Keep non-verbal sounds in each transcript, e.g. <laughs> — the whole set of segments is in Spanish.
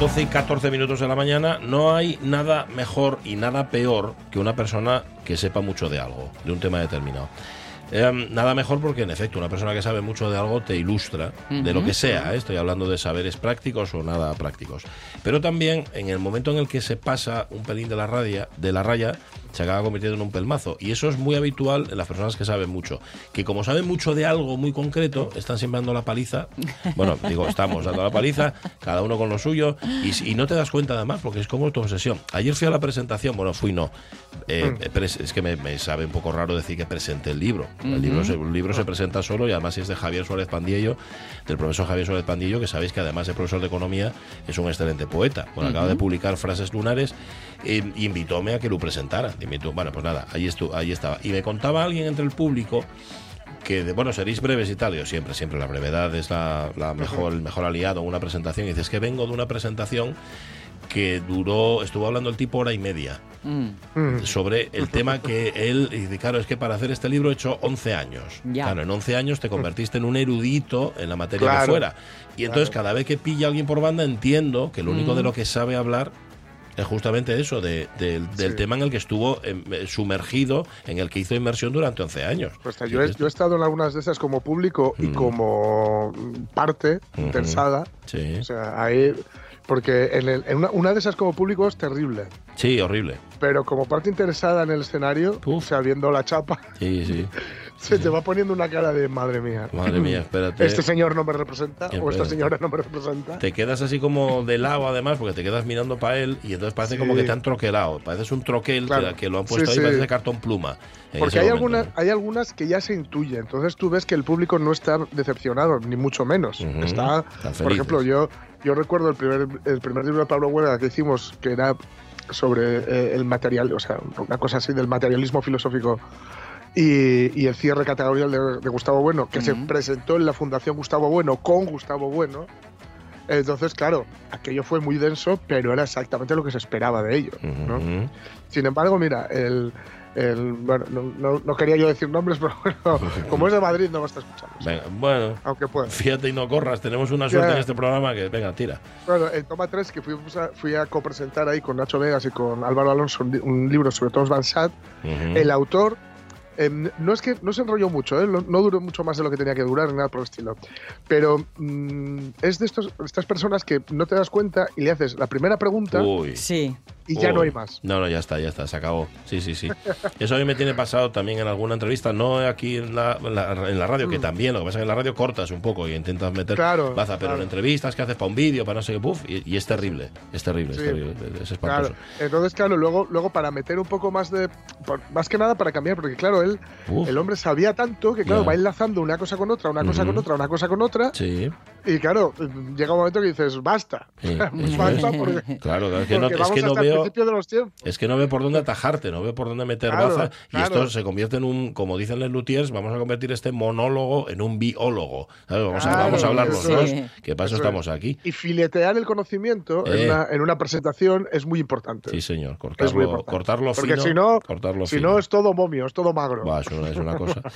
12 y 14 minutos de la mañana no hay nada mejor y nada peor que una persona que sepa mucho de algo, de un tema determinado. Eh, nada mejor porque, en efecto, una persona que sabe mucho de algo te ilustra de lo que sea. ¿eh? Estoy hablando de saberes prácticos o nada prácticos. Pero también, en el momento en el que se pasa un pelín de la, raya, de la raya, se acaba convirtiendo en un pelmazo. Y eso es muy habitual en las personas que saben mucho. Que como saben mucho de algo muy concreto, están siempre dando la paliza. Bueno, <laughs> digo, estamos dando la paliza, cada uno con lo suyo, y, y no te das cuenta además, porque es como tu obsesión. Ayer fui a la presentación, bueno, fui no. Eh, es que me, me sabe un poco raro decir que presente el libro. El, libro se, el libro se presenta solo y además es de Javier Suárez Pandillo, del profesor Javier Suárez Pandillo, que sabéis que además de profesor de economía es un excelente poeta. Bueno, acaba de publicar Frases Lunares e invitóme a que lo presentara. Invitó, bueno, pues nada, ahí, estuvo, ahí estaba. Y me contaba alguien entre el público que de, bueno, seréis breves y tal, yo siempre, siempre la brevedad es la, la mejor, el mejor aliado en una presentación. Y dices que vengo de una presentación que duró, estuvo hablando el tipo hora y media Mm. sobre el <laughs> tema que él, y dice, claro, es que para hacer este libro he hecho 11 años. Ya. Claro, en 11 años te convertiste en un erudito en la materia Claro. de fuera. Y entonces Claro. cada vez que pilla a alguien por banda entiendo que lo único de lo que sabe hablar es justamente eso, de- del- del Sí. tema en el que estuvo em, eh, sumergido, en el que hizo inmersión durante 11 años. Pues, yo, he, yo he estado en algunas de esas como público y Mm. como mm, parte interesada. Sí, O sea, ahí. Porque en, el- en una, una de esas como público es terrible. sí, horrible. Pero como parte interesada en el escenario, Uf. o sea, viendo la chapa, Sí, sí. <laughs> se te va poniendo una cara de madre mía. Madre mía, espérate. Este señor no me representa, o esta Espérate. señora no me representa. Te quedas así como de lado, además, porque te quedas mirando para él y entonces parece Sí. como que te han troquelado. Pareces un troquel Claro. que, lo han puesto Sí, ahí, sí. parece de cartón pluma. Porque hay momento, algunas, hay algunas que ya se intuye, entonces tú ves que el público no está decepcionado, ni mucho menos. Ujú. Está, Están por ejemplo, yo, yo recuerdo el primer, el primer libro de Pablo Huelga que hicimos, que era sobre eh, el material, o sea, una cosa así del materialismo filosófico y, y el cierre categorial de, de Gustavo Bueno, que se Ujú. presentó en la Fundación Gustavo Bueno con Gustavo Bueno. Entonces, claro, aquello fue muy denso, pero era exactamente lo que se esperaba de ello. ¿no? Ujú. Sin embargo, mira, el, el- bueno, no, no- no quería yo decir nombres, <laughs> pero bueno, como es de Madrid no va a escuchando. Venga, bueno, Aunque pueda. fíjate y no corras. Tenemos una suerte en este programa que, venga, tira. Bueno, en Toma 3, que fui, a- fui a copresentar ahí con Nacho Vegas y con Álvaro Alonso un, un libro sobre Thomas Van Sant, Ujú. el autor em, no es que no se enrolló mucho, ¿eh? no, no duró mucho más de lo que tenía que durar, ni nada por el estilo. Pero mm, es de estos, estas personas que no te das cuenta y le haces la primera pregunta Uy. Sí. y ya Uy. no hay más. No, no, ya está, ya está, se acabó. Sí, sí, sí. Eso a mí me tiene pasado también en alguna entrevista, no aquí en la, en la, en la radio, que también, lo que pasa es que en la radio cortas un poco y intentas meter Mm. Claro, baza, pero en entrevistas que haces para un vídeo, para no sé qué, puf, y, y es terrible, es terrible, Sí. es terrible, es espantoso. Claro. Entonces, claro, luego, luego para meter un poco más de. por- más que nada para cambiar, porque claro, él, Uf. el hombre sabía tanto que, claro, va enlazando una cosa con otra, una cosa con otra, una cosa con otra. Sí, Y claro, llega un momento que dices, basta. sí, <laughs> eso basta es. porque, Claro, es que no, es que veo, principio de los tiempos. es que no veo por dónde atajarte, no veo por dónde meter Claro, baza, y claro. esto se convierte en un, como dicen los luthiers, vamos a convertir este monólogo en un biólogo. ¿sabes? Vamos, a, vamos a hablar los dos, es. que para eso Eso estamos aquí. Y filetear el conocimiento Eh. en, una, en una presentación es muy importante. Sí, señor, Es muy cortarlo, importante. cortarlo Porque si no, cortarlo si fino. no es todo momio, es todo magro. Eso es una cosa. <laughs>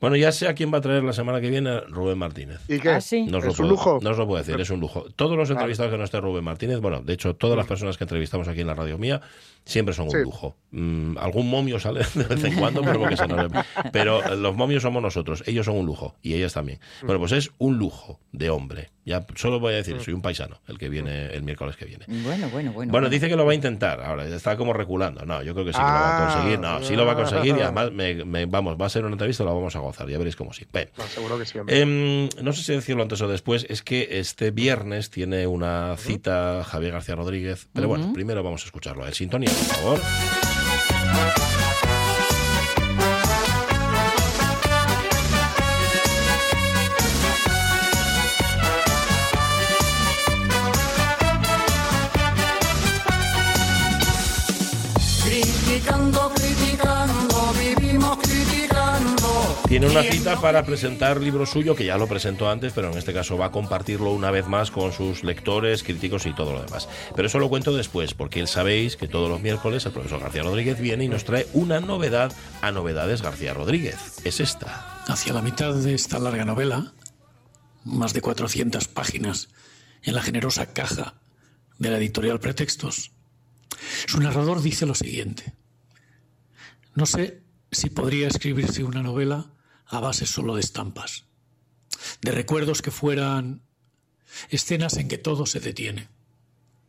Bueno, ya sé a quién va a traer la semana que viene Rubén Martínez. ¿Y qué? Ah, sí. No os ¿Es lo un puedo- lujo? No os lo puedo decir, es un lujo. Todos los entrevistados que no esté Rubén Martínez, bueno, de hecho, todas las personas que entrevistamos aquí en la radio mía, siempre son un Sí. lujo. Mm, algún momio sale de vez en cuando, pero porque se nos... <laughs> Pero eh, los momios somos nosotros, ellos son un lujo, y ellas también. Bueno, pues es un lujo de hombre. Ya solo voy a decir, soy un paisano, el que viene el miércoles que viene. Bueno, bueno, bueno. Bueno, dice que lo va a intentar. Ahora está como reculando. No, yo creo que sí que lo va a conseguir. No, sí lo va a conseguir y además, me- me- vamos, va a ser una entrevista, la vamos a gozar. Ya veréis cómo sí. Bien. No, seguro que sí. Em, no sé si decirlo antes o después, es que este viernes tiene una cita Javier García Rodríguez. Pero bueno, primero vamos a escucharlo. En sintonía, por favor. Tiene una cita para presentar libro suyo, que ya lo presentó antes, pero en este caso va a compartirlo una vez más con sus lectores, críticos y todo lo demás. Pero eso lo cuento después, porque él sabéis que todos los miércoles el profesor García Rodríguez viene y nos trae una novedad a Novedades García Rodríguez. Es esta. Hacia la mitad de esta larga novela, más de 400 páginas, en la generosa caja de la editorial Pretextos, su narrador dice lo siguiente. No sé si podría escribirse una novela a base solo de estampas, de recuerdos que fueran escenas en que todo se detiene,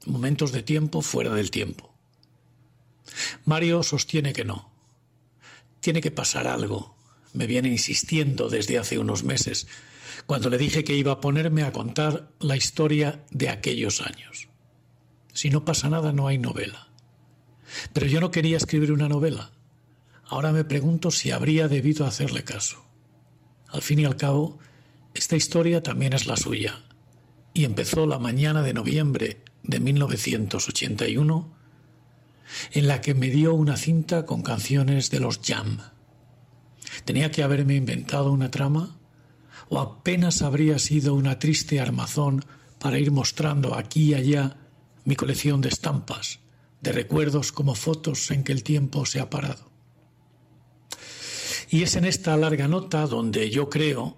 momentos de tiempo fuera del tiempo. Mario sostiene que no. Tiene que pasar algo. Me viene insistiendo desde hace unos meses, cuando le dije que iba a ponerme a contar la historia de aquellos años. Si no pasa nada, no hay novela. Pero yo no quería escribir una novela. Ahora me pregunto si habría debido hacerle caso. Al fin y al cabo, esta historia también es la suya. Y empezó la mañana de noviembre de 1981, en la que me dio una cinta con canciones de los Jam. Tenía que haberme inventado una trama, o apenas habría sido una triste armazón para ir mostrando aquí y allá mi colección de estampas, de recuerdos como fotos en que el tiempo se ha parado. Y es en esta larga nota donde yo creo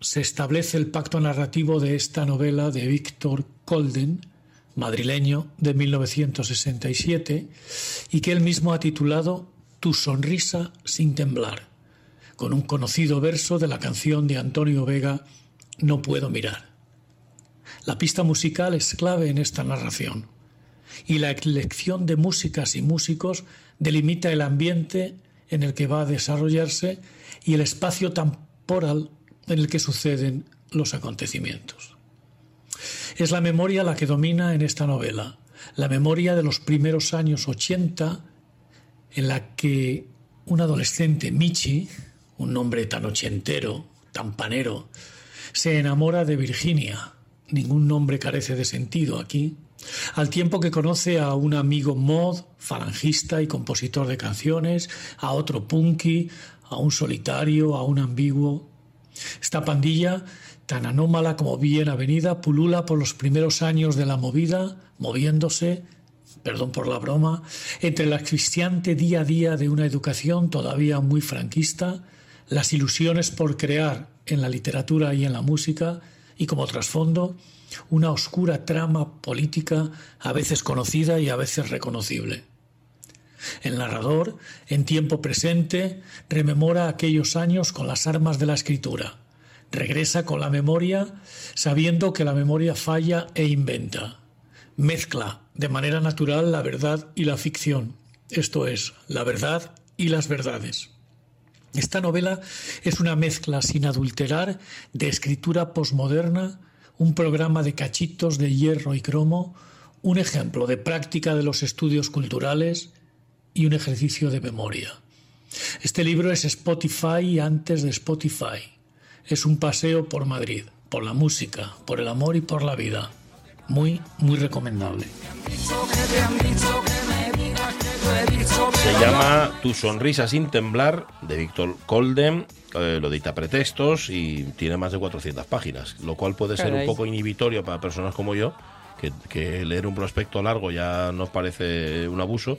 se establece el pacto narrativo de esta novela de Víctor Colden, madrileño de 1967, y que él mismo ha titulado Tu sonrisa sin temblar, con un conocido verso de la canción de Antonio Vega, No puedo mirar. La pista musical es clave en esta narración, y la elección de músicas y músicos delimita el ambiente en el que va a desarrollarse y el espacio temporal en el que suceden los acontecimientos. Es la memoria la que domina en esta novela, la memoria de los primeros años 80 en la que un adolescente, Michi, un nombre tan ochentero, tan panero, se enamora de Virginia. Ningún nombre carece de sentido aquí. Al tiempo que conoce a un amigo mod, falangista y compositor de canciones, a otro punky, a un solitario, a un ambiguo. Esta pandilla, tan anómala como bien avenida, pulula por los primeros años de la movida, moviéndose, perdón por la broma, entre el asfixiante día a día de una educación todavía muy franquista, las ilusiones por crear en la literatura y en la música, y como trasfondo, una oscura trama política a veces conocida y a veces reconocible. El narrador, en tiempo presente, rememora aquellos años con las armas de la escritura. Regresa con la memoria, sabiendo que la memoria falla e inventa. Mezcla de manera natural la verdad y la ficción, esto es, la verdad y las verdades. Esta novela es una mezcla sin adulterar de escritura posmoderna, un programa de cachitos de hierro y cromo, un ejemplo de práctica de los estudios culturales y un ejercicio de memoria. Este libro es Spotify antes de Spotify. Es un paseo por Madrid, por la música, por el amor y por la vida. Muy, muy recomendable. Se llama Tu sonrisa sin temblar de Víctor Colden. Eh, lo dicta pretextos y tiene más de 400 páginas, lo cual puede ser un poco inhibitorio para personas como yo, que, que leer un prospecto largo ya nos parece un abuso.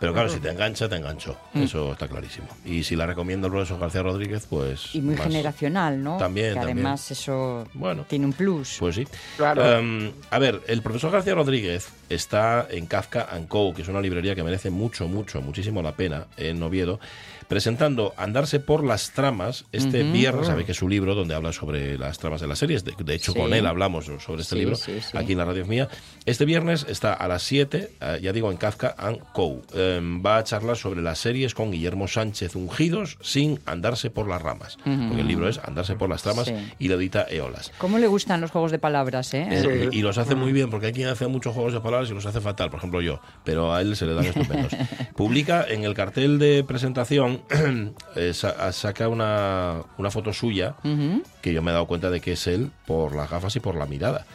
Pero claro, si te engancha, te enganchó. Mm. Eso está clarísimo. Y si la recomienda el profesor García Rodríguez, pues. Y muy más. generacional, ¿no? También, Que también. además eso Bueno. tiene un plus. Pues sí. Claro. Em, a ver, el profesor García Rodríguez está en Kafka and Co., que es una librería que merece mucho, mucho, muchísimo la pena en Oviedo, presentando Andarse por las tramas este viernes, sabe que es su libro donde habla sobre las tramas de las series, de, de hecho Sí. con él hablamos sobre este Sí, libro sí, sí. aquí en la radio mía. Este viernes está a las 7, eh, ya digo, en Kafka and Co. Em, va a charlar sobre las series con Guillermo Sánchez Ungidos sin andarse por las ramas, porque el libro es Andarse por las tramas Sí. y lo edita Eolas. ¿Cómo le gustan los juegos de palabras, eh? Eh, Sí. Y los hace muy bien, porque hay quien hace muchos juegos de palabras y los hace fatal, por ejemplo yo, pero a él se le dan estupendos. <laughs> Publica en el cartel de presentación, <clears throat> eh, sa- saca una, una foto suya, que yo me he dado cuenta de que es él por las gafas y por la mirada.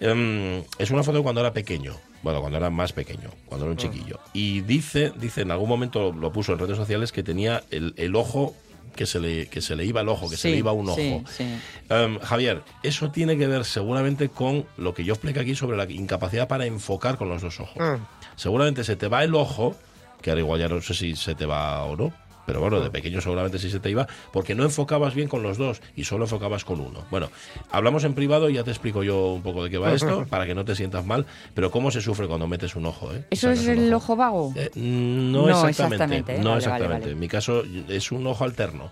Em, es una foto de cuando era pequeño, Bueno, cuando era más pequeño, cuando era un chiquillo. Y dice, dice, en algún momento lo puso en redes sociales que tenía el, el ojo que se le que se le iba el ojo, que se le iba un ojo. sí, sí. Em, Javier, eso tiene que ver seguramente con lo que yo expliqué aquí sobre la incapacidad para enfocar con los dos ojos. Mm. Seguramente se te va el ojo, que ahora igual ya no sé si se te va o no. Pero bueno, de pequeño seguramente sí se te iba, porque no enfocabas bien con los dos y solo enfocabas con uno. Bueno, hablamos en privado y ya te explico yo un poco de qué va esto, <laughs> para que no te sientas mal, pero cómo se sufre cuando metes un ojo. ¿eh? ¿Eso Sacas es el ojo vago? Eh, no, No exactamente. exactamente, ¿eh? No Vale, vale, exactamente. vale. En mi caso es un ojo alterno.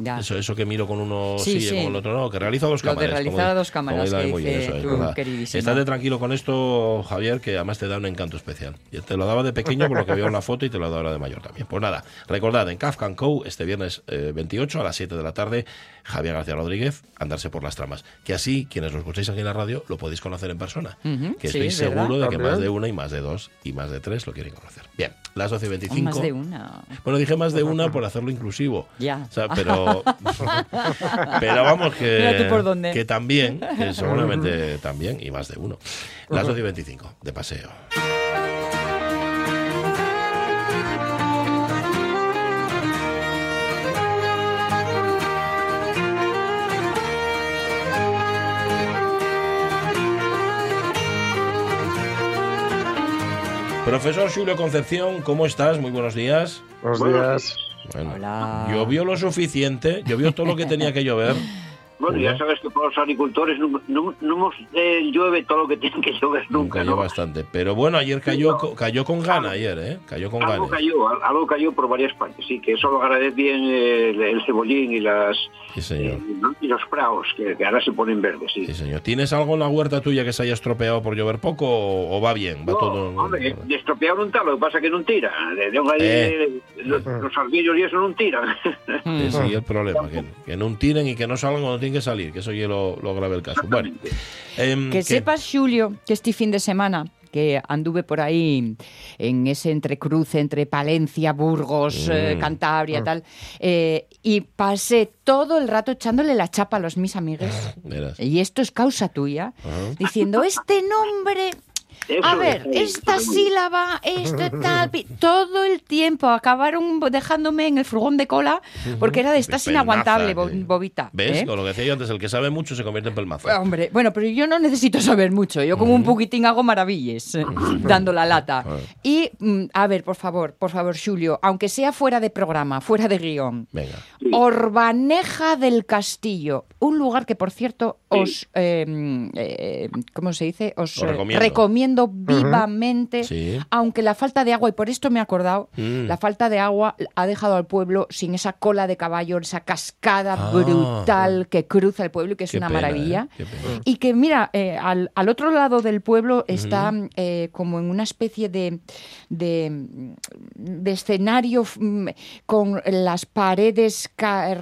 Ya. Eso, eso que miro con uno Sí, sí, sí. y con el otro no, que realiza dos Lo cámaras. realizar como a di- dos cámaras, como que dice eso es. Estate tranquilo con esto, Javier, que además te da un encanto especial. Yo te lo daba de pequeño por lo que veo en la foto y te lo dado ahora de mayor también. Pues nada, recordad, en Kafka Co, este viernes eh, 28 a las 7 de la tarde, Javier García Rodríguez, andarse por las tramas. Que así, quienes lo escucháis aquí en la radio, lo podéis conocer en persona. Que sí, estoy verdad. seguro de que También. más de una y más de dos y más de tres lo quieren conocer. Bien, las 12 y Oh, 25. más de una. Bueno, dije más de una por hacerlo inclusivo. Ya. O sea, pero, <laughs> pero vamos que, Mira tú por dónde. que también, que seguramente también, y más de uno. Las 12 y 25, de paseo. Profesor Julio Concepción, ¿cómo estás? Muy buenos días. Buenos días. Bueno, Hola. Llovió lo suficiente, llovió todo lo que tenía que llover. <laughs> Bueno, ya sabes que por los agricultores no, no, no hemos, eh, llueve todo lo que tiene que llover nunca, cayó ¿no? bastante. Pero bueno, ayer cayó, co- cayó con gana, ayer, ¿eh? Cayó con Algo ganas. cayó, al- algo cayó por varias partes, sí, que eso lo agradece bien el, el cebollín y las Sí, señor. eh, ¿no? y los praos, que, que ahora se ponen verdes, sí. Sí, señor. ¿Tienes algo en la huerta tuya que se haya estropeado por llover poco o, o va bien? Va No, todo. hombre, de estropear un tal, lo que pasa es que no tira. De, de Eh. eh, los, los y eso no tiran. Ese es el problema, que, que no tiren y que no salgan cuando tienen que salir, que eso ya lo, lo grave el caso. Bueno, em, Que ¿qué? sepas, Julio, que este fin de semana que anduve por ahí en ese entrecruce entre Palencia, Burgos, eh, Mm. Cantabria, tal, eh, y pasé todo el rato echándole la chapa a los mis amigos. Verás. Y esto es causa tuya, diciendo, este nombre... Eso A ver, esta sílaba, este <laughs> tal, todo el tiempo acabaron dejándome en el furgón de cola porque era de estás Pelmaza, inaguantable, que- bobita. ¿Ves? ¿eh? Con lo que decía yo antes, el que sabe mucho se convierte en pelmazo. Hombre, bueno, pero yo no necesito saber mucho. Yo con un poquitín hago maravillas, eh, <laughs> dando la lata. Y, mm, a ver, por favor, por favor, Julio, aunque sea fuera de programa, fuera de guion. Venga. Orbaneja del Castillo, un lugar que, por cierto, os, eh, eh, ¿cómo se dice? Os eh, recomiendo. Recomiendo vivamente, Sí. aunque la falta de agua, y por esto me he acordado, Mm. la falta de agua ha dejado al pueblo sin esa cola de caballo, esa cascada Ah. brutal que cruza el pueblo y que es una pena, maravilla. ¿eh? Pena. Y que, mira, eh, al, al otro lado del pueblo está eh, como en una especie de, de, de escenario mm, con las paredes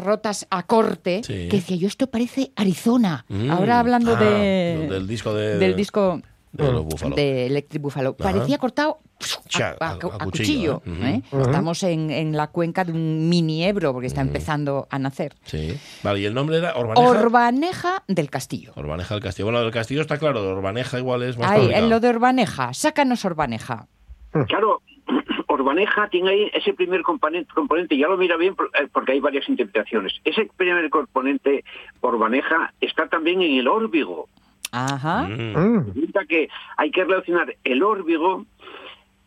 rotas a corte, Sí. que decía yo, esto parece Arizona. Mm. Ahora hablando Ah, de, del disco de- del disco De los búfalos. de Electric Buffalo. Ajá. Parecía cortado a, a- a- a a cuchillo, cuchillo. ¿eh? ¿eh? Estamos en, en la cuenca de un mini Ebro, porque está empezando a nacer. Sí. Vale, y el nombre era Orbaneja. Orbaneja del Castillo. Orbaneja del Castillo. Bueno, del Castillo está claro, de Orbaneja igual es más Ahí, en lo de Orbaneja. Sácanos Orbaneja. Claro, <clears throat> Orbaneja tiene ahí ese primer componente, componente ya lo mira bien eh, porque hay varias interpretaciones. Ese primer componente Orbaneja está también en el órbigo. Ajá. Mm. Mm. Resulta que hay que relacionar el órbigo,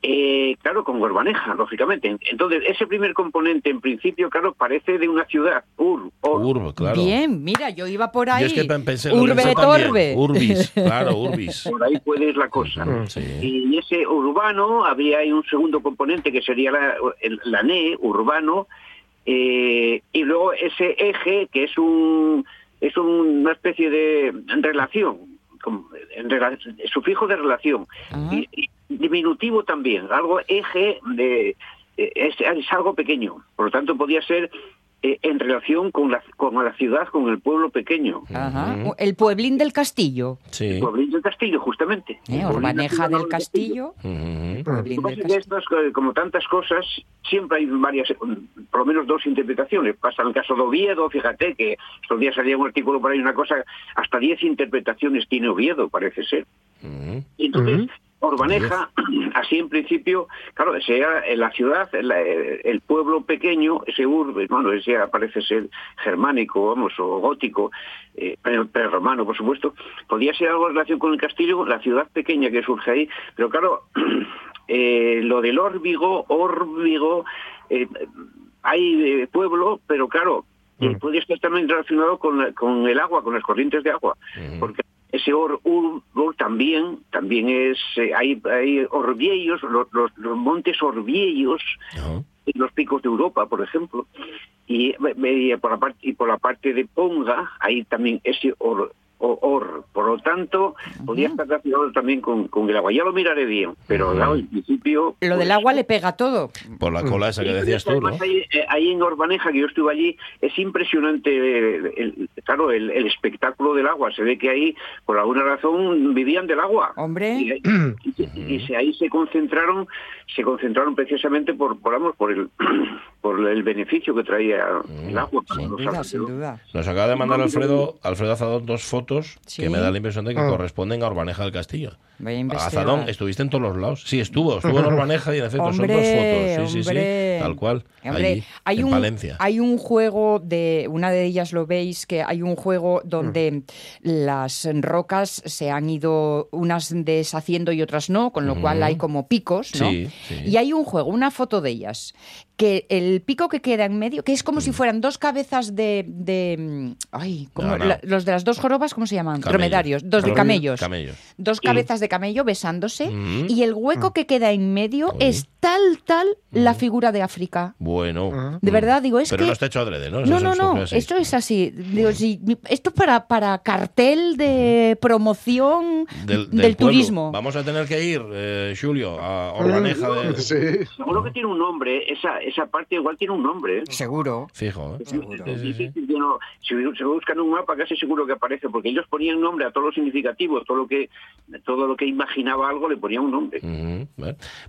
eh, claro, con Orbaneja, lógicamente. Entonces, ese primer componente, en principio, claro, parece de una ciudad, Ur, Or. Claro. Bien, mira, yo iba por ahí. Yo es que pensé, Urbe pensé et también. orbe. Urbis, <laughs> claro, Urbis. Por ahí puede ir la cosa. Sí. Y ese urbano, habría ahí un segundo componente que sería la, el- la NE, urbano, eh, y luego ese eje, que es un es una especie de relación, como- en rela- sufijo de relación, y, y diminutivo también, algo eje de eh, es, es algo pequeño, por lo tanto podría ser eh, en relación con la, con la ciudad, con el pueblo pequeño. Ajá. El pueblín del castillo. Sí. Pueblín del Castillo, justamente. ¿eh? Orbaneja del del Castillo. Del como tantas cosas, siempre hay varias, eh, por lo menos dos interpretaciones. Pasa en el caso de Oviedo, fíjate que estos días salía un artículo por ahí, una cosa, hasta diez interpretaciones tiene Oviedo, parece ser. Y entonces, Orbaneja, <clears throat> así en principio, claro, sea en la ciudad, la- el pueblo pequeño, ese urbe, bueno, ese parece ser germánico, vamos, o gótico, eh, pero, romano, por supuesto, podía ser algo en relación con el castillo, la ciudad pequeña que surge ahí, pero claro, <clears throat> eh, lo del órbigo, órbigo, eh, hay eh, pueblo, pero claro, eh, podría estar también relacionado con, la- con el agua, con las corrientes de agua, porque ese or, ur- ur también, también es, eh, hay, hay orviellos, los, los- los montes orviellos, en los picos de Europa, por ejemplo, y, eh, por la parte y por la parte de Ponga hay también ese or, or. por lo tanto podría estar relacionado también con, con el agua. Ya lo miraré bien, pero claro, en principio Lo del pues, agua le pega todo. Por la cola esa que decías tú, ¿no? ahí, eh, ahí en Orbaneja, que yo estuve allí, es impresionante, eh, el- claro, el, el espectáculo del agua. Se ve que ahí, por alguna razón, vivían del agua. Hombre. Y, ahí- y- ahí se concentraron, se concentraron precisamente por, por, por el, <clears throat> por el beneficio que traía el agua. para Sin los duda, sin duda. Nos acaba de mandar Alfredo, Alfredo Azadón dos fotos Sí. que me da la impresión de que Ah. corresponden a Urbaneja del Castillo. A. Azadón, estuviste en todos los lados. Sí, estuvo, estuvo en <laughs> Urbaneja y en efecto son dos fotos. Sí, sí, hombre. sí, tal cual. Hombre, allí, hay en un, Palencia. hay un juego de, una de ellas lo veis, que hay un juego donde las rocas se han ido unas deshaciendo y otras no, con lo cual hay como picos, ¿no? Sí, sí. Y hay un juego, una foto de ellas, que el pico que queda en medio, que es como Mm. si fueran dos cabezas de... de mm, ay, ¿cómo- No, no. la- los de las dos jorobas, ¿cómo se llaman? Dromedarios, dos de Camellos. Dos cabezas de camello besándose Mm. y el hueco que queda en medio es tal, tal la figura de África. Bueno. De verdad, digo, es Pero que... no está hecho adrede, ¿no? Eso No, es- no, no, esto es así. Digo, esto para, para cartel de promoción Del, del, del pueblo. turismo. Vamos a tener que ir, eh, Julio, a Urbaneja de... Sí. Seguro que tiene un nombre, esa, esa parte igual tiene un nombre. ¿eh? Seguro. Fijo, ¿eh? Seguro. Es difícil que no- si se buscan un mapa casi seguro que aparece porque ellos ponían nombre a todo lo significativo todo lo que todo lo que imaginaba algo le ponían un nombre.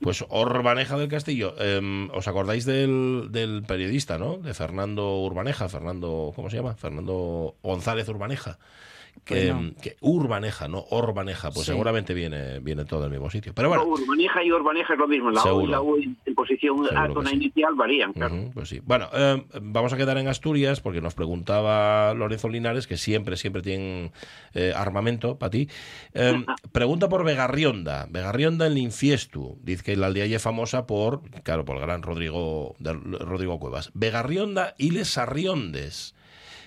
Pues Urbaneja del Castillo. eh, ¿Os acordáis del, del periodista, no? De Fernando Urbaneja, Fernando, ¿cómo se llama? Fernando González Urbaneja. Que, Urbaneja, no Orbaneja, pues Sí. seguramente viene, viene todo del mismo sitio. Pero bueno, No, Urbaneja y Urbaneja es lo mismo la O y la U en en posición Seguro átona que sí. inicial varían claro pues sí. Bueno, eh, vamos a quedar en Asturias porque nos preguntaba Lorenzo Linares, que siempre, siempre tienen eh, armamento para ti. Eh, <laughs> pregunta por Vegarrionda. Vegarrionda en Linfiestu. Dice que la aldea es famosa por, claro, por el gran Rodrigo, de- Rodrigo Cuevas. Vegarrionda y Les Arriondes.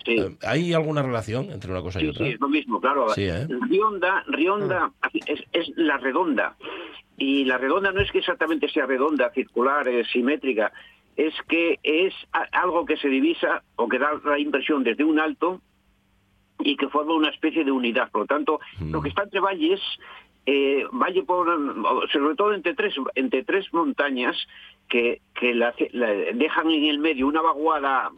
Sí Eh, ¿Hay alguna relación entre una cosa y Sí, otra? sí, es lo mismo, claro. Sí, ¿eh? Rionda, Rionda es, es la redonda. Y la redonda no es que exactamente sea redonda, circular, eh, simétrica, es que es algo que se divisa o que da la impresión desde un alto y que forma una especie de unidad. Por lo tanto, lo que está entre valles, eh, valle por, sobre todo entre tres, entre tres montañas que, que la- la dejan en el medio una vaguada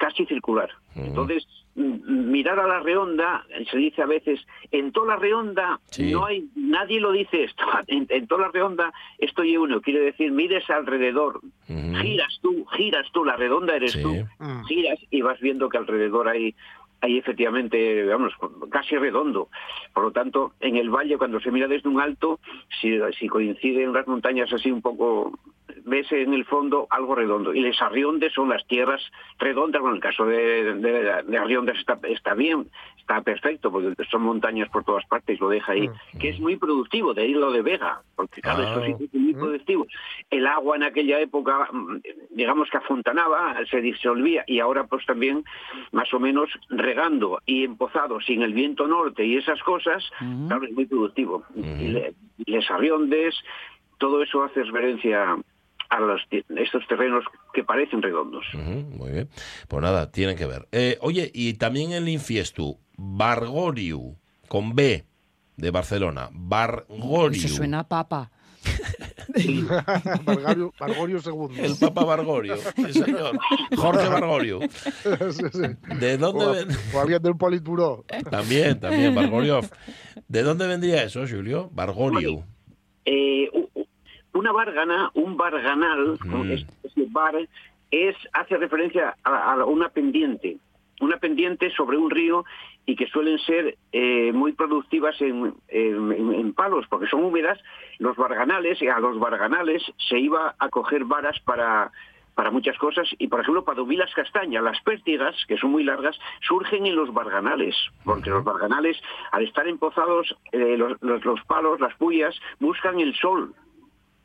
casi circular. Entonces, mm, mirar a la redonda, se dice a veces, en toda la redonda Sí. no hay, nadie lo dice esto, <laughs> en, en toda la redonda estoy uno, quiere decir, mires alrededor, giras tú, giras tú, la redonda eres Sí. tú, giras y vas viendo que alrededor hay hay efectivamente, vamos, casi redondo. Por lo tanto, en el valle, cuando se mira desde un alto, si, si coinciden las montañas así un poco, ves en el fondo algo redondo. Y les arriondes son las tierras redondas, bueno, en el caso de, de, de Arriondas está, está bien, está perfecto, porque son montañas por todas partes, lo deja ahí, que es muy productivo, de ahí lo de Vega, porque claro, Ah. eso sí es muy productivo. El agua en aquella época, mm, digamos que afontanaba, se disolvía, y ahora pues también, más o menos, regando y empozado sin el viento norte y esas cosas, claro, es muy productivo. Les arriondes, todo eso hace referencia a los, estos terrenos que parecen redondos. Muy bien. Pues nada, tienen que ver. Eh, oye, y también el Infiestu, Bargoriu, con B, de Barcelona. Bargoriu. Eso suena a papa. <laughs> Bargorio II. El Papa Bargorio, sí, señor. Jorge Bargorio. Sí, sí. ¿De dónde O, ven- o alguien del Politburó. También, también, Bargoriov. ¿De dónde vendría eso, Julio? Bargorio. Eh, una bargana, un barganal. Mm. es, bar, es, hace referencia a, a una pendiente. una pendiente sobre un río y que suelen ser eh, muy productivas en, en- en- en palos, porque son húmedas, los barganales, y a los barganales se iba a coger varas para, para muchas cosas, y por ejemplo, para humir las castañas, las pértigas, que son muy largas, surgen en los barganales, porque los barganales, al estar empozados, eh, los, los- los palos, las puyas, buscan el sol,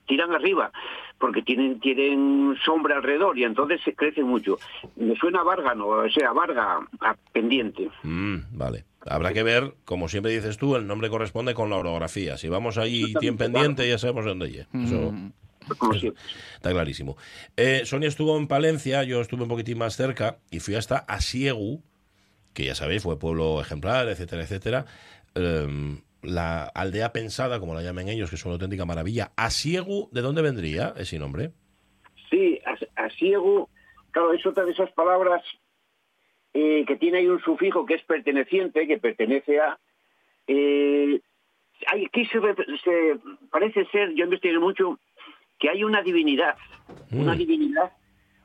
tiran arriba porque tienen tienen sombra alrededor y entonces se crecen mucho. Me suena a Bárgano, o sea, Varga, a pendiente. Mm, vale. Habrá que ver, como siempre dices tú, el nombre corresponde con la orografía. Si vamos ahí tiene pendiente, ya sabemos dónde. Eso Eso siempre. está clarísimo. Eh, Sonia estuvo en Palencia, yo estuve un poquitín más cerca y fui hasta Asiegu, que ya sabéis, fue pueblo ejemplar, etcétera, etcétera. Em, la aldea pensada, como la llaman ellos, que es una auténtica maravilla. Asiegu, ¿de dónde vendría ese nombre? Sí, as- asiego, claro, es otra de esas palabras eh, que tiene ahí un sufijo que es perteneciente, que pertenece a... Eh, aquí se, se- parece ser, yo investigué mucho, que hay una divinidad, una Mm. divinidad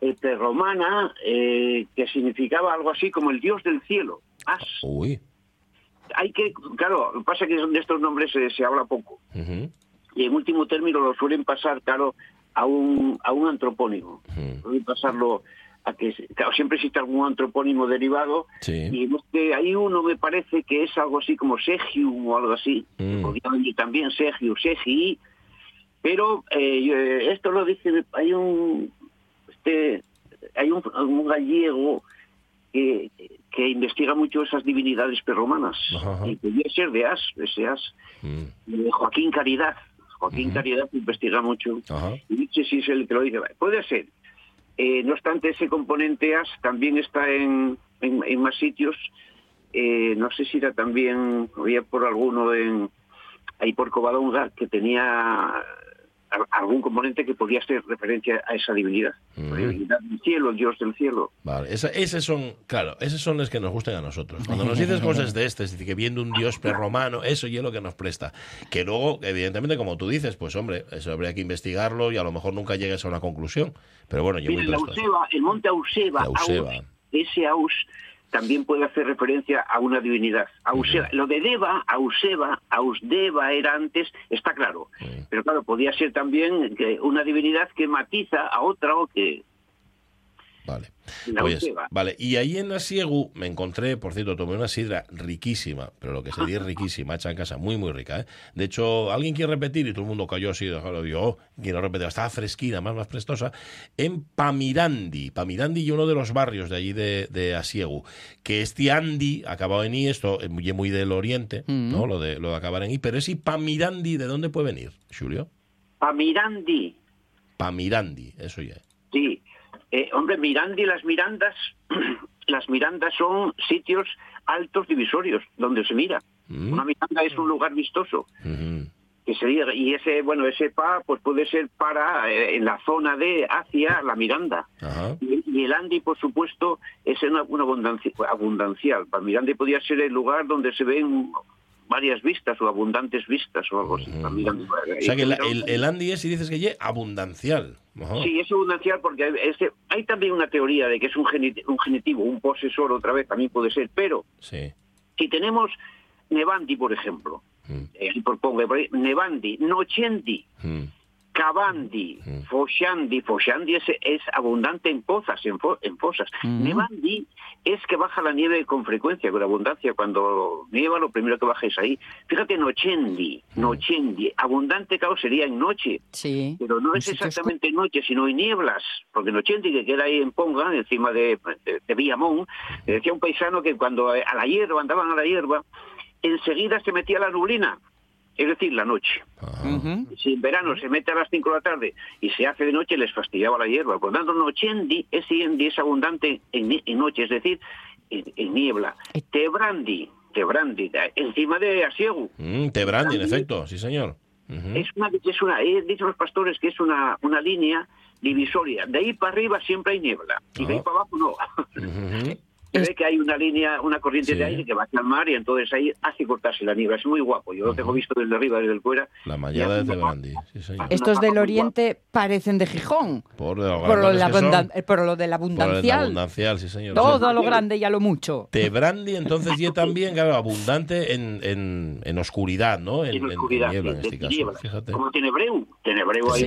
eh, prerromana eh, que significaba algo así como el dios del cielo, As. Uy. Hay que, claro, lo que pasa es que de estos nombres se- se habla poco. Y en último término lo suelen pasar, claro, a un, a un antropónimo. Suelen pasarlo a que, claro, siempre existe algún antropónimo derivado, Sí. y este, hay uno, me parece, que es algo así como Segium o algo así, Mm. podría venir también Segiu, Segi, pero eh, eh, esto lo dice, hay un, este, hay un, un gallego que, que investiga mucho esas divinidades prerromanas, Ajá, y podría ser de As, ese As, Mm, de Joaquín Caridad. Joaquín Caridad investiga mucho. Ajá. Y no sé si es el que lo dice. Puede ser. Eh, no obstante, ese componente AS también está en, en, en más sitios. Eh, no sé si era también, había por alguno en ahí por Covadonga que tenía algún componente que podía ser referencia a esa divinidad. La divinidad del cielo, el dios del cielo. Vale, esa- esos son, claro, esos son los que nos gustan a nosotros. Cuando nos dices <laughs> cosas de este, es decir, que viendo un dios prerromano, eso y es lo que nos presta. Que luego, evidentemente, como tú dices, pues hombre, eso habría que investigarlo y a lo mejor nunca llegues a una conclusión. Pero bueno, yo Mira, la. Auseba, el monte Auseba, La Auseba. Aus, ese Aus también puede hacer referencia a una divinidad. Auseba, Lo de Deva, Auseba, Ausdeva era antes, está claro. Pero claro, podía ser también que una divinidad que matiza a otra o que... Vale. La Pues, vale, y ahí en Asiegu me encontré, por cierto, tomé una sidra riquísima, pero lo que se dice <laughs> riquísima, hecha en casa, muy, muy rica. ¿eh? De hecho, alguien quiere repetir y todo el mundo cayó así, déjalo, yo "Oh, quiero repetir, estaba fresquina, más, más prestosa, en Pamirandi. Pamirandi y uno de los barrios de allí de, de Asiegu, que este Andi, acabado en I, esto es muy, muy del oriente, ¿no? Lo de, lo de acabar en I, pero ese Pamirandi, ¿de dónde puede venir, Julio? Pamirandi, Pamirandi, eso ya. sí. Eh, hombre, Mirandi, las Mirandas, <clears throat> las Mirandas son sitios altos divisorios, donde se mira. Mm. Una Miranda es un lugar vistoso. Que sería y ese bueno ese pa pues puede ser para eh, en la zona de hacia la Miranda Ajá. y, y el Andi por supuesto es una, una abundancia, abundancial para Miranda podría ser el lugar donde se ven varias vistas o abundantes vistas o algo así Miranda. O sea que el, el, el Andy es, y dices que ye abundancial. Ajá. Sí, es abundancial porque hay, también una teoría de que es un, un genitivo, un posesor otra vez también puede ser, pero Sí. si tenemos Nevandi, por ejemplo, Mm. eh, por Nevandi, Nochendi, Mm. Cavandi, Mm. Foshandi, Foshandi es, es abundante en pozas, en, fo- en fosas. Nevandi es que baja la nieve con frecuencia, con abundancia. Cuando nieva, lo primero que baja es ahí. Fíjate, Nochendi, Nochendi, abundante caos sería en noche, Sí. pero no es exactamente en noche, sino en nieblas. Porque Nochendi, que queda ahí en Ponga, encima de, de, de Villamón, le decía un paisano que cuando a la hierba, andaban a la hierba, enseguida se metía la nublina, es decir, la noche. Ujú. Si en verano se mete a las 5 de la tarde y se hace de noche, les fastidiaba la hierba. Por lo tanto, nochendi, ese endi es abundante en, noche, es decir, en, en niebla. Tebrandi, tebrandi, encima de Asiegu. Mm, Tebrandi, en efecto, sí, señor. Es una, es una, dicen los pastores que es una, una línea divisoria. De ahí para arriba siempre hay niebla y de ahí Ah. para abajo no. <laughs> Se Es- ve que hay una línea, una corriente Sí. de aire que va hacia el mar y entonces ahí hace cortarse la niebla. Es muy guapo. Yo lo tengo visto desde arriba, desde el fuera. La mallada de Tebrandi. Sí. Estos del oriente parecen de Gijón. Por, lo Por lo, de la eh, por lo de la Por el abundancial. abundancial, sí, señor. Todo a lo Sí. grande y a lo mucho. Tebrandi, entonces, y también, claro, abundante en, en, en oscuridad, ¿no? En, En en oscuridad, niebla, en este caso. Fíjate. Como Tenebreu. Tenebreu ahí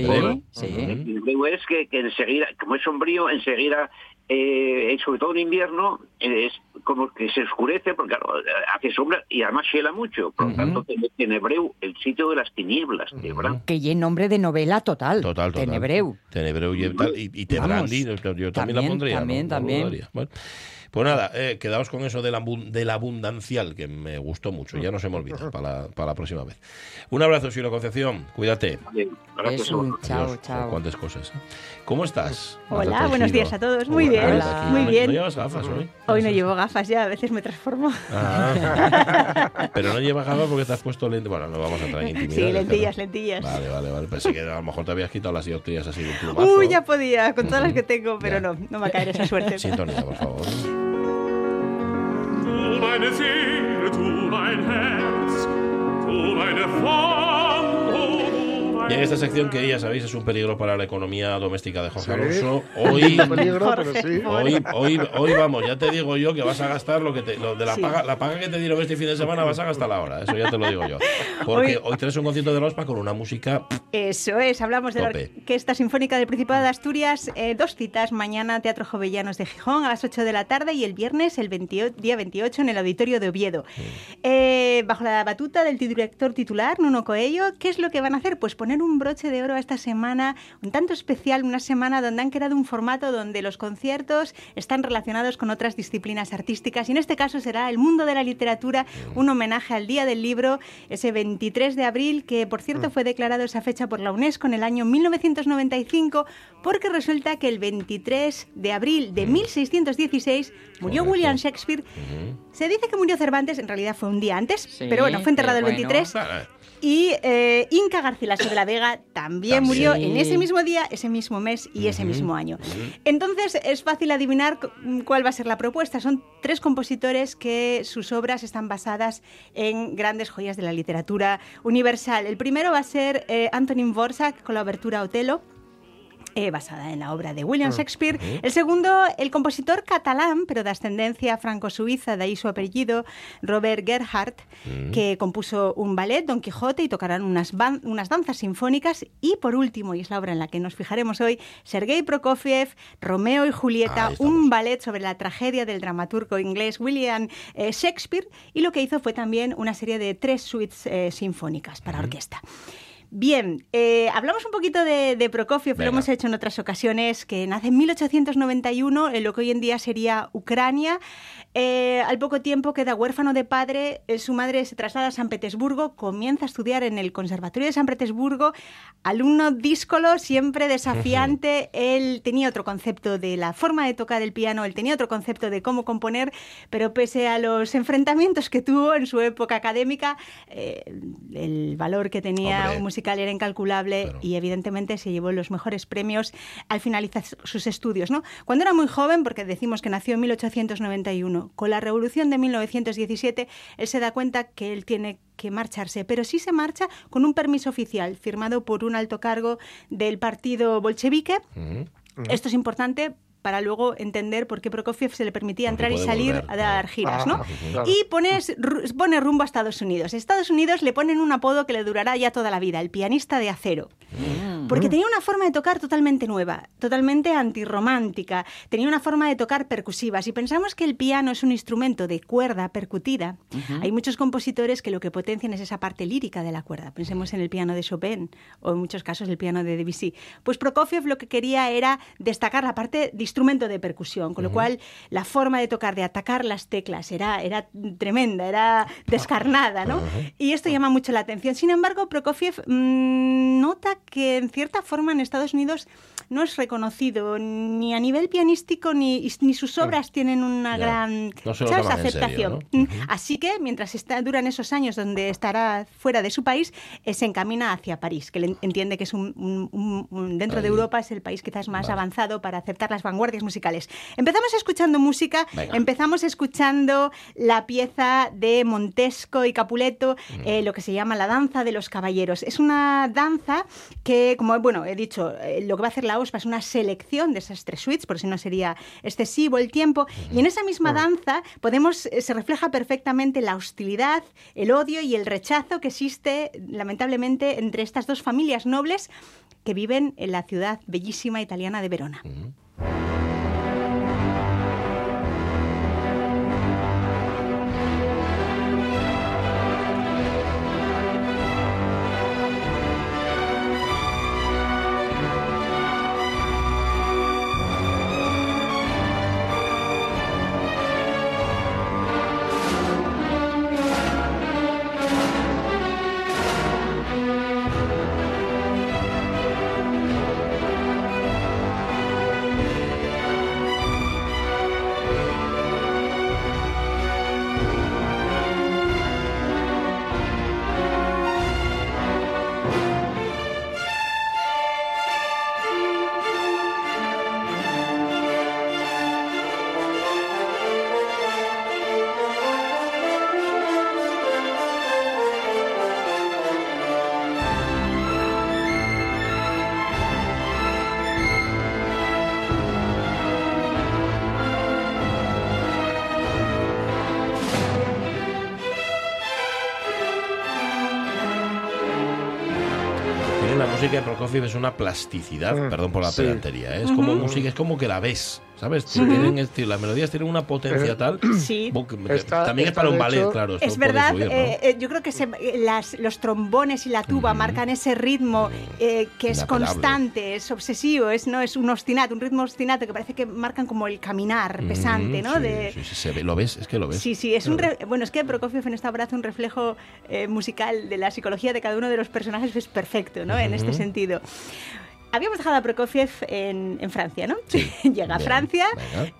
Sí, sí. Tenebreu es que, que enseguida, como es sombrío, enseguida, eh, sobre todo en invierno, eh, es como que se oscurece porque claro, hace sombra y además hiela mucho. Por lo tanto, Tene- Tenebreu, el sitio de las tinieblas. Tenebreu. Que lleve nombre de novela total. Total, total. Tenebreu. Tenebreu y, y, y Tebrandi, yo, yo también, la También, pondría. ¿no? también, No también. dudaría. Bueno, pues nada, eh, quedaos con eso del, del abundancial, que me gustó mucho. Ya no se me olvida para la, para la próxima vez. Un abrazo, Silo Concepción. Cuídate. Gracias Eso, vosotros. chao, Adiós. chao. Cuántas cosas. ¿eh? ¿Cómo estás? Hola, buenos días a todos. Muy Hola, bien, Marta, muy ¿No- bien. ¿No llevas gafas hoy? Hoy no llevo gafas ya, a veces me transformo. Ah. Pero no llevas gafas porque te has puesto lente. Bueno, no vamos a entrar en intimidad. Sí, lentillas, lentillas. Vale, vale, vale. Pensé que a lo mejor te habías quitado las dioptrías así de un plumazo. Uy, ya podía, con todas las que tengo, pero Ya. no, no me va a caer esa suerte. Sintonía, por favor. meine Seele, du mein Herz, du meine Frau. Y en esta sección que ya sabéis es un peligro para la economía doméstica de Jorge Sí. Alonso, <laughs> hoy, peligro, pero sí. <laughs> hoy, hoy, hoy vamos, ya te digo yo que vas a gastar lo que te, lo de la Sí. paga, la paga que te dieron este fin de semana vas a gastar ahora, eso ya te lo digo yo. Porque Hoy- hoy traes un concierto de la OSPA con una música Eso es, hablamos de la. Orquesta Sinfónica del Principado de Asturias. eh, dos citas, mañana Teatro Jovellanos de Gijón a las 8 de la tarde y el viernes, el 28 día 28, en el Auditorio de Oviedo. Eh, bajo la batuta del director titular, Nuno Coello, ¿qué es lo que van a hacer? Pues poner un broche de oro a esta semana, un tanto especial, una semana donde han creado un formato donde los conciertos están relacionados con otras disciplinas artísticas y en este caso será el mundo de la literatura, un homenaje al Día del Libro, ese 23 de abril, que por cierto fue declarado esa fecha por la UNESCO en el año 1995, porque resulta que el 23 de abril de 1616 murió Correcto. William Shakespeare. Se dice que murió Cervantes, en realidad fue un día antes, Sí, pero bueno, fue enterrado el pero bueno. 23. Y eh, Inca Garcilaso de la Vega también, También. murió en ese mismo día, ese mismo mes y ese mismo año. Entonces es fácil adivinar cu- cuál va a ser la propuesta. Son tres compositores que sus obras están basadas en grandes joyas de la literatura universal. El primero va a ser eh, Antonin Dvorak con la obertura Otelo. Eh, basada en la obra de William Shakespeare. El segundo, el compositor catalán, pero de ascendencia franco-suiza, de ahí su apellido, Robert Gerhardt, que compuso un ballet, Don Quijote, y tocarán unas, danzas sinfónicas. Y por último, y es la obra en la que nos fijaremos hoy, Sergei Prokofiev, Romeo y Julieta, un ballet sobre la tragedia del dramaturgo inglés William eh, Shakespeare, y lo que hizo fue también una serie de tres suites eh, sinfónicas para orquesta. Bien, eh, hablamos un poquito de, de Prokofiev, Venga. lo hemos hecho en otras ocasiones, que nace en 1891 en lo que hoy en día sería Ucrania. Eh, al poco tiempo queda huérfano de padre, eh, su madre se traslada a San Petersburgo, comienza a estudiar en el Conservatorio de San Petersburgo, alumno díscolo, siempre desafiante, él tenía otro concepto de la forma de tocar el piano, él tenía otro concepto de cómo componer, pero pese a los enfrentamientos que tuvo en su época académica, eh, el valor que tenía Hombre. musical era incalculable Claro. y evidentemente se llevó los mejores premios al finalizar sus estudios. ¿no? Cuando era muy joven, porque decimos que nació en 1891, con la revolución de 1917, él se da cuenta que él tiene que marcharse, pero sí se marcha con un permiso oficial firmado por un alto cargo del partido bolchevique. Esto es importante para luego entender por qué Prokofiev se le permitía entrar y salir volver, a dar giras, ¿no? Ah, claro. Y pones, pone rumbo a Estados Unidos. Estados Unidos le ponen un apodo que le durará ya toda la vida, el pianista de acero. Porque tenía una forma de tocar totalmente nueva, totalmente antirromántica. Tenía una forma de tocar percusiva. Si pensamos que el piano es un instrumento de cuerda percutida, hay muchos compositores que lo que potencian es esa parte lírica de la cuerda. Pensemos en el piano de Chopin o en muchos casos el piano de Debussy. Pues Prokofiev lo que quería era destacar la parte de instrumento de percusión, con lo cual la forma de tocar, de atacar las teclas, era, era tremenda, era descarnada, ¿no? Y esto llama mucho la atención. Sin embargo, Prokofiev mm, nota que en cierta forma en Estados Unidos no es reconocido ni a nivel pianístico ni, ni sus obras tienen una Ya. gran aceptación. Así que mientras está, duran esos años donde estará fuera de su país, eh, se encamina hacia París, que entiende que es un, un- un- un- dentro de. Europa es el país quizás más Vale. avanzado para aceptar las vanguardias musicales. Empezamos escuchando música, Venga. empezamos escuchando la pieza de Montesco y Capuleto, Mm. eh, lo que se llama la danza de los caballeros. Es una danza que, como bueno, he dicho, eh, lo que va a hacer la OSPA es una selección de esas tres suites, por si no sería excesivo el tiempo. Y en esa misma danza podemos, eh, se refleja perfectamente la hostilidad, el odio y el rechazo que existe, lamentablemente, entre estas dos familias nobles que viven en la ciudad bellísima italiana de Verona. Prokofiev es una plasticidad, Mm, perdón por la sí. pedantería, ¿eh? es como música, es como que la ves, ¿sabes? Tienen, este- las melodías tienen una potencia Pero- tal. <clears throat> Sí. Está- también es para un ballet, hecho- claro. Es verdad, influir, ¿no? eh, eh, yo creo que se- eh, las- los trombones y la tuba marcan ese ritmo eh, que es Inapelable. constante, es obsesivo, es, no es un ostinato, un ritmo ostinato que parece que marcan como el caminar Mm, pesante, ¿no? sí, De- sí, sí, se ve, lo ves, es que lo ves. Sí, sí, es un re- bueno, es que Prokofiev en esta obra hace un reflejo eh, musical de la psicología de cada uno de los personajes, es perfecto, ¿no? En este sentido. Habíamos dejado a Prokofiev en, en Francia, ¿no? Sí, <laughs> Llega a bien, Francia.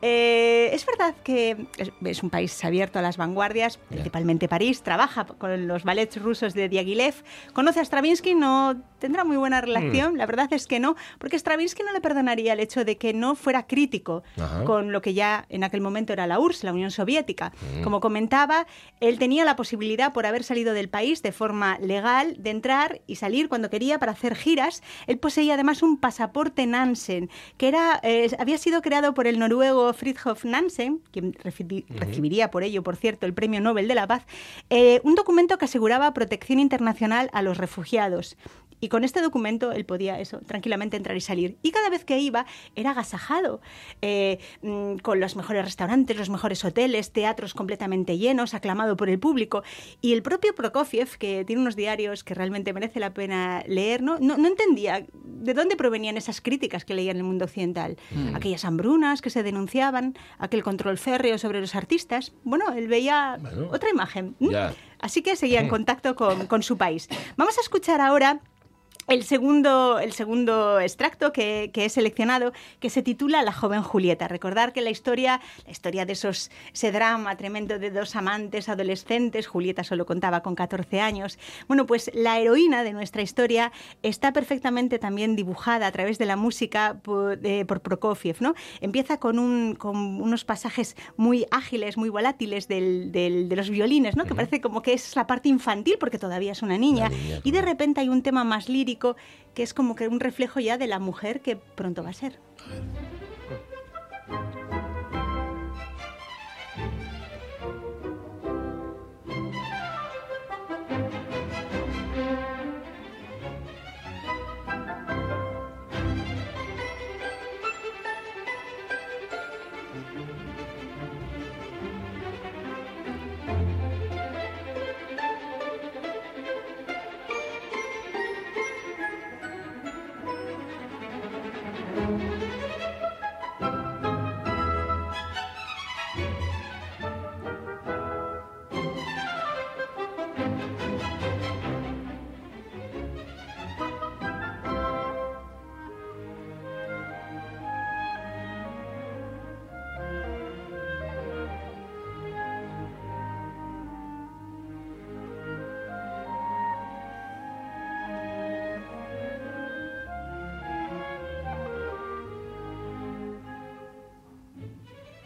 Eh, es verdad que es, es un país abierto a las vanguardias, principalmente París. Trabaja con los ballets rusos de Diaghilev. Conoce a Stravinsky, no tendrá muy buena relación. La verdad es que no, porque Stravinsky no le perdonaría el hecho de que no fuera crítico Ajá. con lo que ya en aquel momento era la URSS, la Unión Soviética. Como comentaba, él tenía la posibilidad, por haber salido del país de forma legal, de entrar y salir cuando quería para hacer giras. Él poseía además un pasaporte Nansen, que era, eh, había sido creado por el noruego Fridtjof Nansen, quien recibi- recibiría por ello, por cierto, el Premio Nobel de la Paz, eh, un documento que aseguraba protección internacional a los refugiados. Y con este documento él podía eso, tranquilamente entrar y salir. Y cada vez que iba era agasajado, eh, mm, con los mejores restaurantes, los mejores hoteles, teatros completamente llenos, aclamado por el público. Y el propio Prokofiev, que tiene unos diarios que realmente merece la pena leer, no, no, no entendía de dónde provenían esas críticas que leía en el mundo occidental. Aquellas hambrunas que se denunciaban, aquel control férreo sobre los artistas. Bueno, él veía Bueno. otra imagen. Así que seguía en <laughs> contacto con, con su país. Vamos a escuchar ahora el segundo, el segundo extracto que, que he seleccionado, que se titula La joven Julieta. Recordar que la historia, la historia de esos, ese drama tremendo de dos amantes adolescentes, Julieta solo contaba con 14 años. Bueno, pues la heroína de nuestra historia está perfectamente también dibujada a través de la música por, eh, por Prokofiev. ¿no? Empieza con, un, con unos pasajes muy ágiles, muy volátiles del- del- de los violines, ¿no? que parece como que es la parte infantil porque todavía es una niña. Niña, y de repente hay un tema más lírico que es como que un reflejo ya de la mujer que pronto va a ser.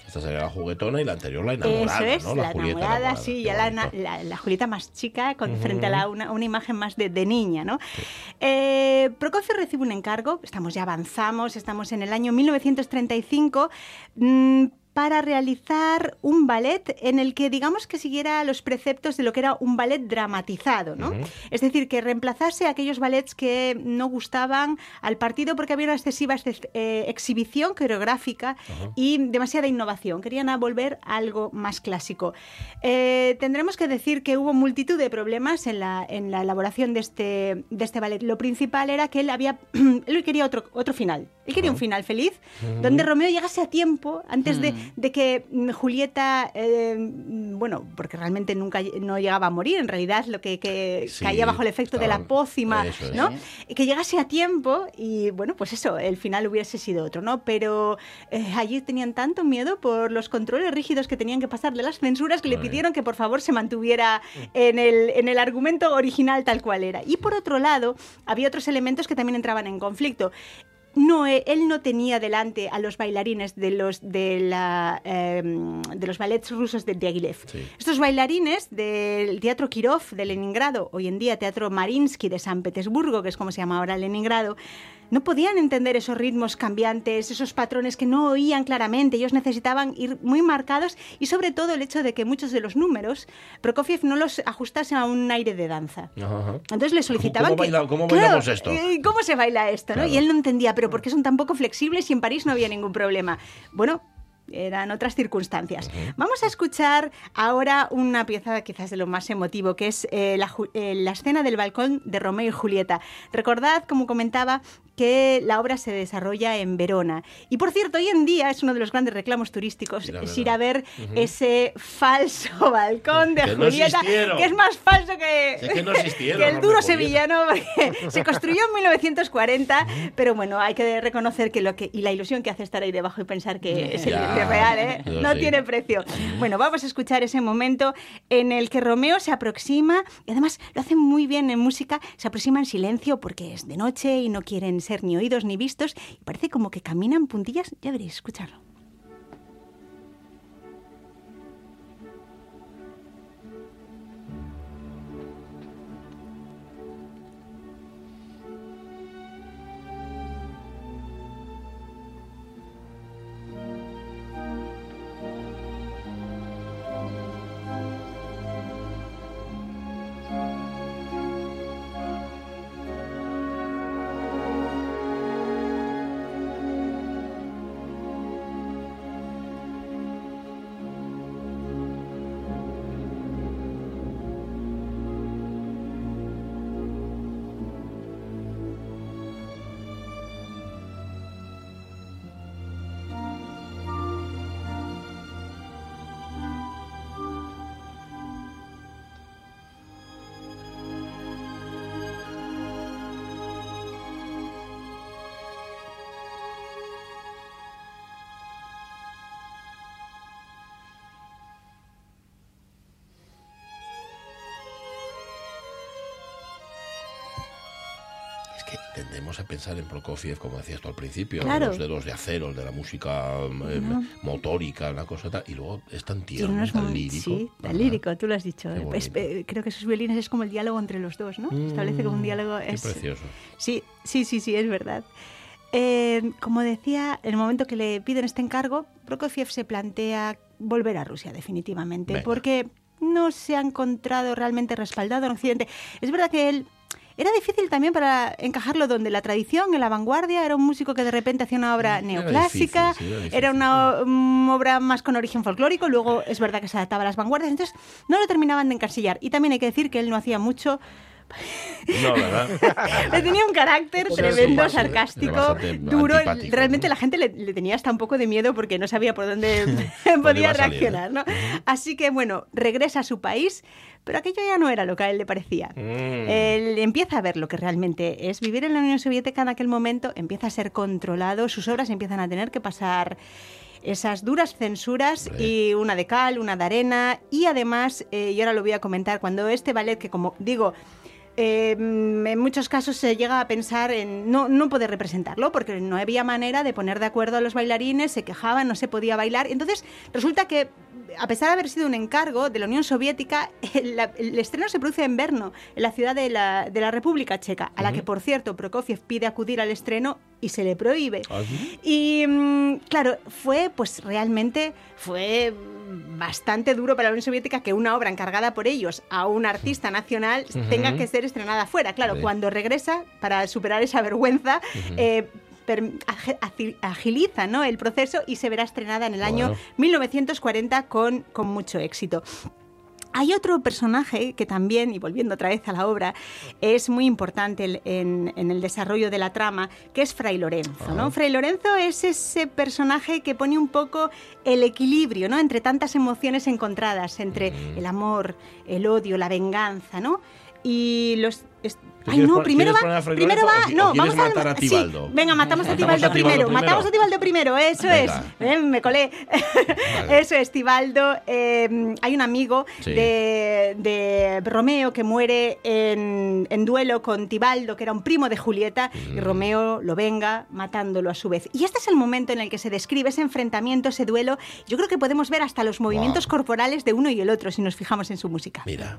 Esta sería la juguetona y la anterior la enamorada, Eso es, ¿no? la, Julieta enamorada, sí, ya la, la- la Julieta más chica con, frente a la- una, una imagen más de, de niña, ¿no? Eh, Prokofiev recibe un encargo, estamos ya avanzamos, estamos en el año 1935, mm, para realizar un ballet en el que digamos que siguiera los preceptos de lo que era un ballet dramatizado, ¿no? Es decir, que reemplazase aquellos ballets que no gustaban al partido porque había una excesiva ex- eh, exhibición coreográfica y demasiada innovación. Querían volver a algo más clásico. Eh, tendremos que decir que hubo multitud de problemas en la, en la elaboración de este, de este ballet. Lo principal era que él había <clears throat> él quería otro, otro final. Él quería un final feliz, donde Romeo llegase a tiempo antes de, de que mm, Julieta, eh, mm, bueno, porque realmente nunca no llegaba a morir, en realidad lo que, que Sí, caía bajo el efecto de la pócima, es. ¿no? Que llegase a tiempo y bueno, pues eso, el final hubiese sido otro, ¿no? Pero eh, allí tenían tanto miedo por los controles rígidos que tenían que pasar de las censuras que le pidieron que por favor se mantuviera en el, en el argumento original tal cual era. Y por otro lado, había otros elementos que también entraban en conflicto. No, eh, él no tenía delante a los bailarines de los, de la, eh, de los ballets rusos de Diaghilev. Sí. Estos bailarines del Teatro Kirov de Leningrado, hoy en día Teatro Marinsky de San Petersburgo, que es como se llama ahora Leningrado, no podían entender esos ritmos cambiantes, esos patrones que no oían claramente. Ellos necesitaban ir muy marcados y sobre todo el hecho de que muchos de los números Prokofiev no los ajustase a un aire de danza. Ajá. Entonces le solicitaban ¿Cómo que... cómo Claro, bailamos esto? eh, ¿Cómo se baila esto? ¿no? Y él no entendía, pero ¿por qué son tan poco flexibles y en París no había ningún problema? Bueno, eran otras circunstancias. Vamos a escuchar ahora una pieza quizás de lo más emotivo, que es eh, la, eh, la escena del balcón de Romeo y Julieta. Recordad, como comentaba, que la obra se desarrolla en Verona. Y por cierto, hoy en día es uno de los grandes reclamos turísticos Ir a ver- ese falso <laughs> balcón de Que Julieta, que es más falso que, no <laughs> el duro sevillano, porque <laughs> se construyó en 1940, pero bueno, hay que reconocer que lo que y la ilusión que hace estar ahí debajo y pensar que es el real, ¿eh? no sí. tiene precio. Bueno, vamos a escuchar ese momento en el que Romeo se aproxima y además lo hace muy bien en música, se aproxima en silencio porque es de noche y no quieren ser ni oídos ni vistos y parece como que caminan puntillas, ya veréis, escucharlo. Tendemos a pensar en Prokofiev, como decías tú al principio, Claro. los dedos de acero, el de la música eh, motórica, una cosa tal, y luego es tan tierno, unos tan lírico. Sí, tan lírico, tú lo has dicho. Es- eh, creo que esos violines es como el diálogo entre los dos, ¿no? Establece como un diálogo. Qué Es, precioso. Sí, sí, sí, sí, es verdad. Eh, como decía, en el momento que le piden este encargo, Prokofiev se plantea volver a Rusia definitivamente, Venga. porque no se ha encontrado realmente respaldado en Occidente. Es verdad que él era difícil también para encajarlo donde la tradición, en la vanguardia, era un músico que de repente hacía una obra Era neoclásica, difícil, sí, era difícil. era una mm, obra más con origen folclórico, luego es verdad que se adaptaba a las vanguardias, entonces no lo terminaban de encasillar. Y también hay que decir que él no hacía mucho No, ¿verdad? <laughs> le tenía un carácter tremendo, sí, sí. sarcástico, bastante duro. antipático, Realmente ¿no? la gente le, le tenía hasta un poco de miedo porque no sabía por dónde <laughs> <laughs> podía reaccionar. ¿no? Así que bueno, regresa a su país, pero aquello ya no era lo que a él le parecía. Mm. Él empieza a ver lo que realmente es vivir en la Unión Soviética en aquel momento, empieza a ser controlado, sus obras empiezan a tener que pasar esas duras censuras Hombre. y una de cal, una de arena y además, eh, y ahora lo voy a comentar, cuando este ballet que como digo, eh, en muchos casos se llega a pensar en no, no poder representarlo porque no había manera de poner de acuerdo a los bailarines, se quejaban, no se podía bailar. Entonces resulta que a pesar de haber sido un encargo de la Unión Soviética, el, el estreno se produce en Brno, en la ciudad de la, de la República Checa, a la que, por cierto, Prokofiev pide acudir al estreno y se le prohíbe. ¿Ah? Y mm, claro, fue pues realmente fue bastante duro para la Unión Soviética que una obra encargada por ellos a un artista nacional tenga que ser estrenada fuera. Claro, cuando regresa, para superar esa vergüenza, eh, agiliza ¿no? el proceso y se verá estrenada en el año Bueno. 1940 con, con mucho éxito. Hay otro personaje que también, y volviendo otra vez a la obra, es muy importante en, en el desarrollo de la trama, que es Fray Lorenzo. ¿no? Fray Lorenzo es ese personaje que pone un poco el equilibrio ¿no? entre tantas emociones encontradas, entre el amor, el odio, la venganza, ¿no? Y los... es- ¿Tú Ay, no, primero va, primero va, no, vamos matar a sí, Tibaldo? venga, matamos a Tibaldo a Tibaldo primero, primero. matamos a Tibaldo primero, eso Venga. es, Eh, me colé, Vale. <laughs> eso es, Tibaldo, eh, hay un amigo Sí. de, de Romeo que muere en, en duelo con Tibaldo, que era un primo de Julieta, Mm. y Romeo lo venga matándolo a su vez. Y este es el momento en el que se describe ese enfrentamiento, ese duelo. Yo creo que podemos ver hasta los movimientos corporales de uno y el otro si nos fijamos en su música. Mira.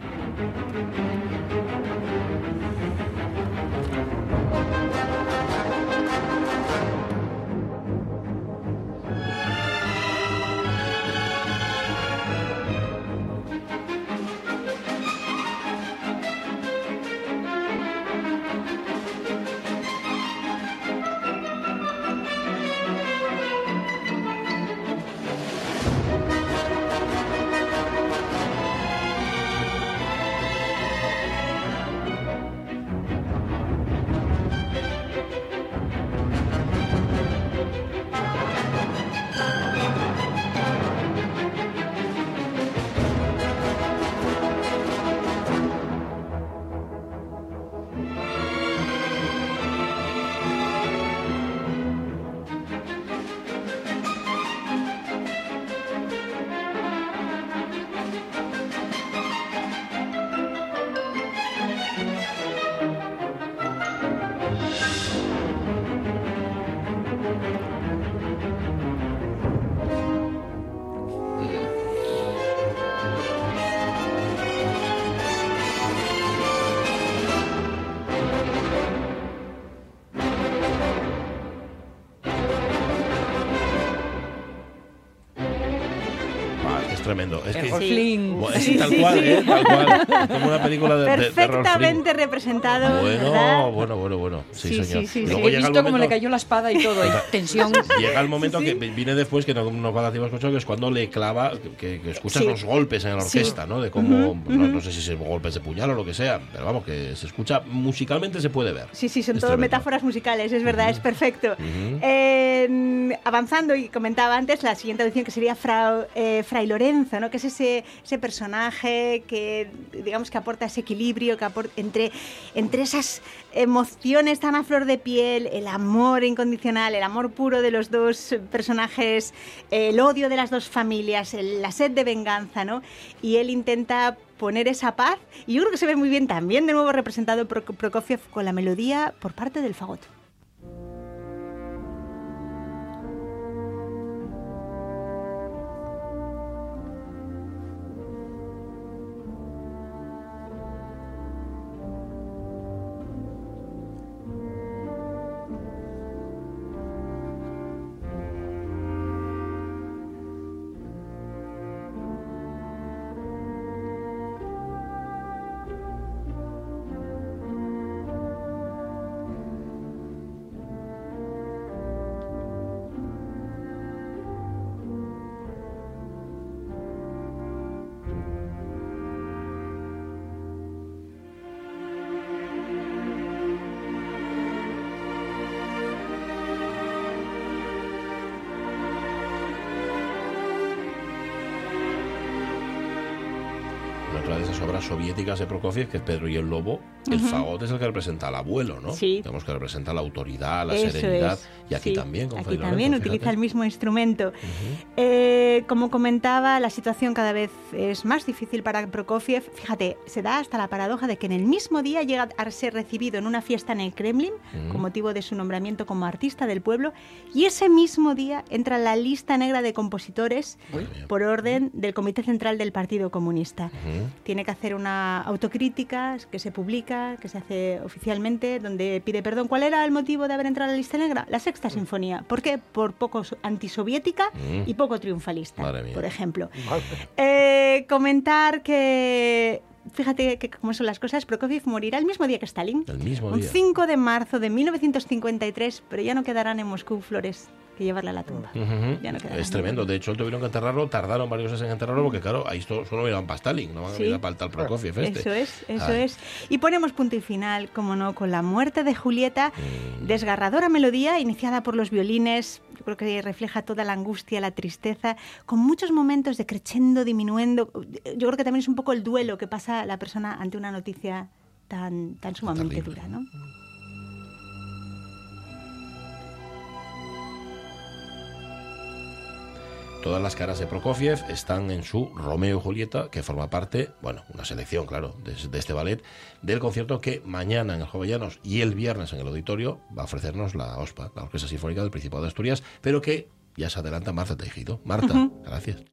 Tremendo. Es que. Bueno, es Sí, tal sí, cual, sí. ¿eh? Tal cual. Como una película de, de, de. Perfectamente representado. Bueno, ¿verdad? bueno, bueno, bueno. Sí, Sí, señor. sí, sí, sí. luego He llega el visto cómo le momento- cayó la espada y todo, y <laughs> tensión. Llega el momento que viene después, que no, no cada tiempo escuchado, que es cuando le clava, que, que escuchas Sí. los golpes en la orquesta, ¿no? De cómo, no, no sé si son golpes de puñal o lo que sea, pero vamos, que se escucha, musicalmente se puede ver. Sí, sí, son Es todo tremendo. metáforas musicales, es verdad, es perfecto. Ujú. Eh, avanzando, y comentaba antes, la siguiente audición que sería Frau- eh, Fray Lorenzo, ¿no? que es ese, ese personaje que, digamos, que aporta ese equilibrio que apor- entre, entre esas emociones tan a flor de piel, el amor incondicional, el amor puro de los dos personajes, el odio de las dos familias, el- la sed de venganza, ¿no? Y él intenta poner esa paz y yo creo que se ve muy bien también de nuevo representado por Prokofiev con la melodía por parte del fagot. De Prokofiev, que es Pedro y el Lobo, el fagot es el que representa al abuelo, ¿no? Sí. Digamos que representa la autoridad, la Eso serenidad. es, Y aquí sí. también, con Aquí también utiliza fíjate. el mismo instrumento. Eh, como comentaba, la situación cada vez es más difícil para Prokofiev. Fíjate, se da hasta la paradoja de que en el mismo día llega a ser recibido en una fiesta en el Kremlin, con motivo de su nombramiento como artista del pueblo, y ese mismo día entra en la lista negra de compositores por orden del Comité Central del Partido Comunista. Tiene que hacer una autocrítica que se publica, que se hace oficialmente, donde pide perdón. ¿Cuál era el motivo de haber entrado a la lista negra? La sexta sinfonía. ¿Por qué? Por poco so- antisoviética y poco triunfalista, Madre mía. por ejemplo. <laughs> Eh, comentar que... Fíjate que cómo son las cosas. Prokofiev morirá el mismo día que Stalin. El mismo Un día. 5 de marzo de 1953, pero ya no quedarán en Moscú flores que llevarle a la tumba. Ya no es tremendo. De hecho, tuvieron que enterrarlo, tardaron varios meses en enterrarlo, porque claro, ahí esto solo miran para Stalin, no van a Sí. mirar para el tal Prokofiev este. Eso es, eso Ay. es. Y ponemos punto y final, como no, con la muerte de Julieta, Mm. desgarradora melodía iniciada por los violines, yo creo que refleja toda la angustia, la tristeza, con muchos momentos de crescendo, diminuendo. Yo creo que también es un poco el duelo que pasa la persona ante una noticia tan, tan sumamente Terrible. dura, ¿no? Todas las caras de Prokofiev están en su Romeo y Julieta, que forma parte, bueno, una selección, claro, de, de este ballet, del concierto que mañana en el Jovellanos y el viernes en el auditorio va a ofrecernos la OSPA, la Orquesta Sinfónica del Principado de Asturias, pero que ya se adelanta Marta Tejido. Marta, gracias.